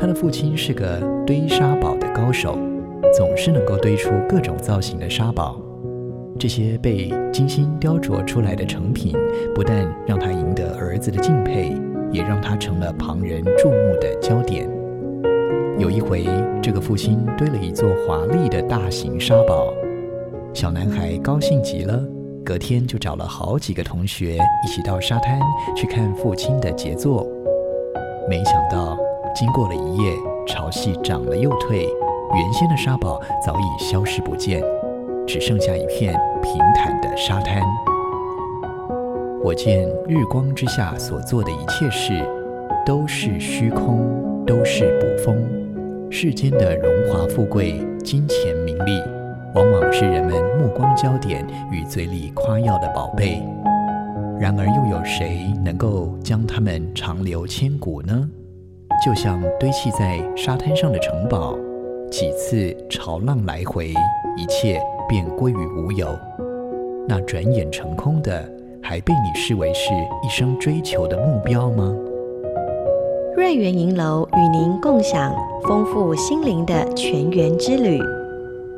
他的父亲是个堆沙堡的高手，总是能够堆出各种造型的沙堡。这些被精心雕琢出来的成品，不但让他赢得儿子的敬佩，也让他成了旁人注目的焦点。有一回，这个父亲堆了一座华丽的大型沙堡，小男孩高兴极了，隔天就找了好几个同学一起到沙滩去看父亲的杰作。没想到，经过了一夜，潮汐涨了又退，原先的沙堡早已消失不见，只剩下一片平坦的沙滩。我见日光之下所做的一切事，都是虚空，都是捕风。世间的荣华富贵、金钱名利，往往是人们目光焦点与嘴里夸耀的宝贝。然而，又有谁能够将它们长留千古呢？就像堆砌在沙滩上的城堡，几次潮浪来回，一切便归于无有。那转眼成空的，还被你视为是一生追求的目标吗？瑞园银楼与您共享丰富心灵的泉源之旅。